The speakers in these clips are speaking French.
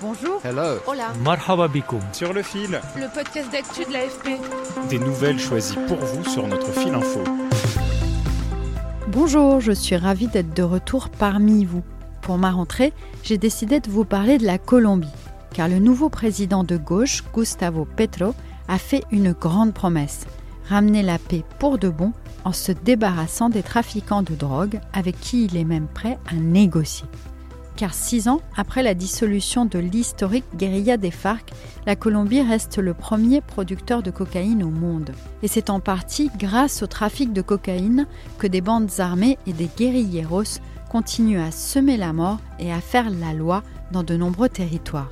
Bonjour. Hello. Hola. Marhaba bikoum. Sur le fil, Le podcast d'actu de l'AFP. des nouvelles choisies pour vous sur notre fil info. Bonjour, je suis ravie d'être de retour parmi vous. Pour ma rentrée, j'ai décidé de vous parler de la Colombie, car le nouveau président de gauche, Gustavo Petro, a fait une grande promesse ramener la paix pour de bon en se débarrassant des trafiquants de drogue avec qui il est même prêt à négocier. Car six ans après la dissolution de l'historique guérilla des FARC, la Colombie reste le premier producteur de cocaïne au monde. Et c'est en partie grâce au trafic de cocaïne que des bandes armées et des guérilleros continuent à semer la mort et à faire la loi dans de nombreux territoires.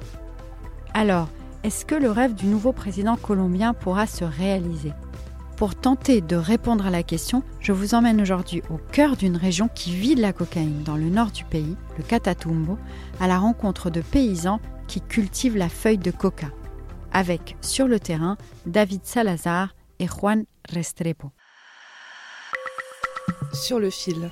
Alors, est-ce que le rêve du nouveau président colombien pourra se réaliser? Pour tenter de répondre à la question, je vous emmène aujourd'hui au cœur d'une région qui vit de la cocaïne dans le nord du pays, le Catatumbo, à la rencontre de paysans qui cultivent la feuille de coca. Avec, sur le terrain, David Salazar et Juan Restrepo. Sur le fil.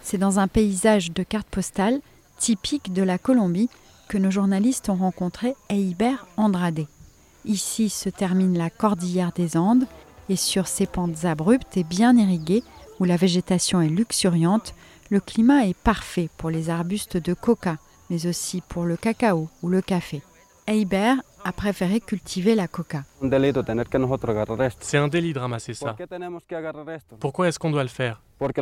C'est dans un paysage de cartes postales typique de la Colombie que nos journalistes ont rencontré Eiber Andrade. Ici se termine la cordillère des Andes et sur ces pentes abruptes et bien irriguées, où la végétation est luxuriante, le climat est parfait pour les arbustes de coca, mais aussi pour le cacao ou le café. Eiber a préféré cultiver la coca. C'est un délit de ramasser ¿Por ça. Pourquoi est-ce qu'on doit le faire? Parce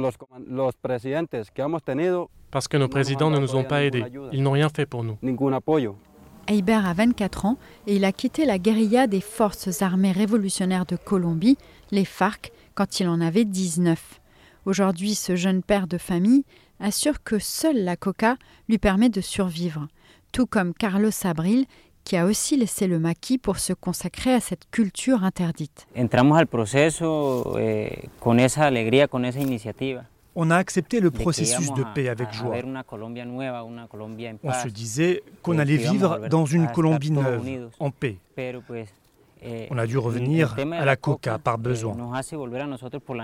que nos présidents ne nous ont pas aidés. Ils n'ont rien fait pour nous. Eiber a 24 ans et il a quitté la guérilla des forces armées révolutionnaires de Colombie, les FARC, quand il en avait 19. Aujourd'hui, ce jeune père de famille assure que seule la coca lui permet de survivre, tout comme Carlos Abril, qui a aussi laissé le maquis pour se consacrer à cette culture interdite. entramos al proceso eh, con esa alegría, con esa iniciativa. On a accepté le processus de paix avec joie. On se disait qu'on allait vivre dans une Colombie neuve, en paix. Eh, On a dû revenir à la coca par besoin.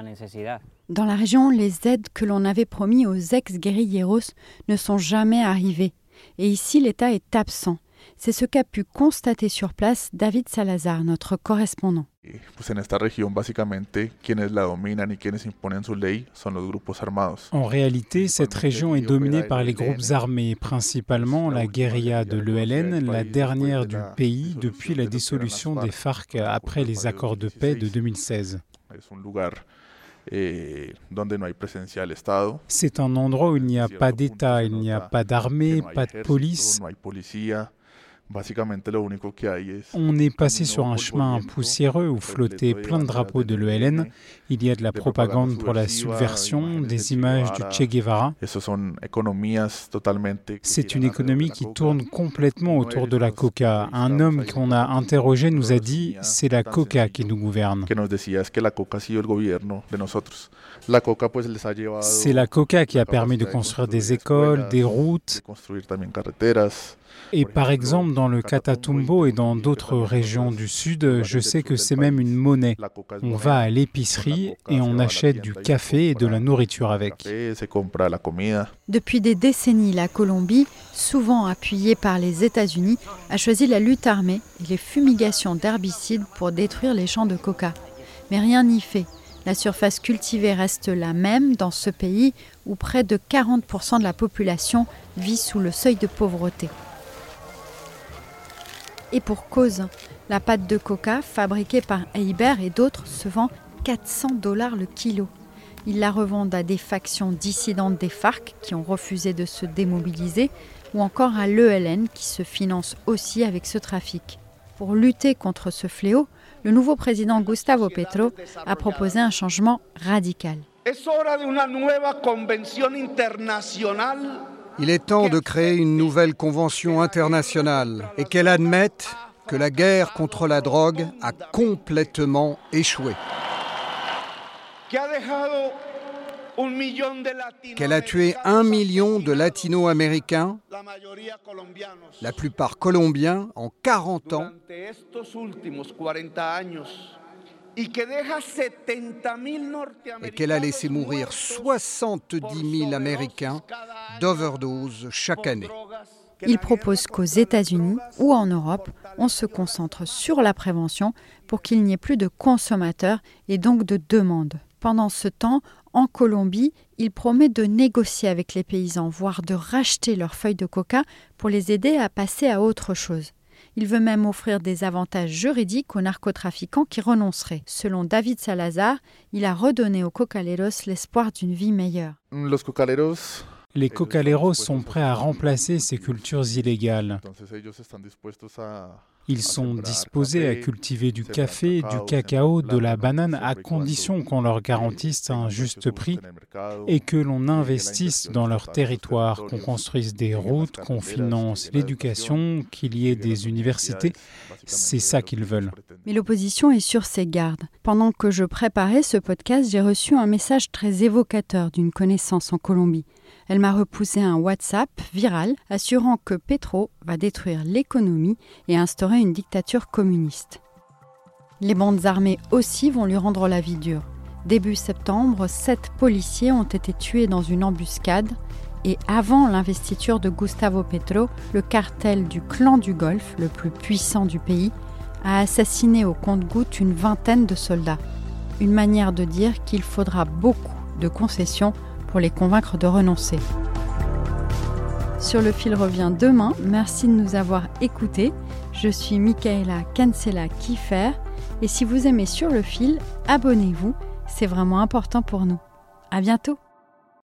eh, necesidad. Dans la région, les aides que l'on avait promis aux ex-guérilleros ne sont jamais arrivées. Et ici, l'État est absent. C'est ce qu'a pu constater sur place David Salazar, notre correspondant. En réalité, cette région est dominée par les groupes armés, principalement la guérilla de l'ELN, la dernière du pays depuis la dissolution des FARC après les accords de paix de 2016. Es un lugar eh. C'est un endroit où il n'y a pas d'État, il n'y a pas d'armée, pas de police. On est passé sur un chemin poussiéreux où flottaient plein de drapeaux de l'ELN. ELN, Il y a de la propagande pour la subversion, des images du. Che Guevara. C'est une économie qui tourne complètement autour de la coca. Un homme qu'on a interrogé nous a dit c'est la coca qui nous gouverne. C'est la coca qui a permis de construire construir des écoles, des routes. Et par exemple, dans le y et dans d'autres régions du sud, je sais que c'est même une monnaie. On va à l'épicerie et on achète du café et de la nourriture avec. Depuis des décennies, la Colombie, souvent appuyée par les États-Unis, a choisi la lutte armée et les fumigations d'herbicides pour détruire les champs de coca. Mais rien n'y fait. La surface cultivée reste la même dans ce pays où près de 40% de la population vit sous le seuil de pauvreté. Et pour cause, la pâte de coca fabriquée par Heiber et d'autres se vend 400 dollars le kilo. Ils la revendent à des factions dissidentes des FARC qui ont refusé de se démobiliser ou encore à l'ELN qui se finance aussi avec ce trafic. Pour lutter contre ce fléau, le nouveau président Gustavo Petro a proposé un changement radical. Il est temps de créer une nouvelle convention internationale et qu'elle admette que la guerre contre la drogue a complètement échoué. Qu'elle a tué un million de latino-américains, la plupart colombiens, en 40 ans, et qu'elle a laissé mourir 70 000 Américains d'overdose chaque année. Il propose qu'aux États-Unis ou en Europe, on se concentre sur la prévention pour qu'il n'y ait plus de consommateurs et donc de demandes. Pendant ce temps, en Colombie, il promet de négocier avec les paysans, voire de racheter leurs feuilles de coca pour les aider à passer à autre chose. Il veut même offrir des avantages juridiques aux narcotrafiquants qui renonceraient. Selon David Salazar, il a redonné aux cocaleros l'espoir d'une vie meilleure. Les cocaleros sont prêts à remplacer ces cultures illégales. Ils sont disposés à cultiver du café, du cacao, de la banane à condition qu'on leur garantisse un juste prix et que l'on investisse dans leur territoire, qu'on construise des routes, qu'on finance l'éducation, qu'il y ait des universités. C'est ça qu'ils veulent. Mais l'opposition est sur ses gardes. Pendant que je préparais ce podcast, j'ai reçu un message très évocateur d'une connaissance en Colombie. Elle m'a repoussé un WhatsApp viral assurant que Petro va détruire l'économie et instaurer une dictature communiste. Les bandes armées aussi vont lui rendre la vie dure. Début septembre, sept policiers ont été tués dans une embuscade et avant l'investiture de Gustavo Petro, le cartel du clan du Golfe, le plus puissant du pays, a assassiné au compte-gouttes une vingtaine de soldats. Une manière de dire qu'il faudra beaucoup de concessions pour les convaincre de renoncer. Sur le fil revient demain. Merci de nous avoir écoutés. Je suis Michaela Cancela Kiefer et si vous aimez Sur le fil, abonnez-vous. C'est vraiment important pour nous. À bientôt.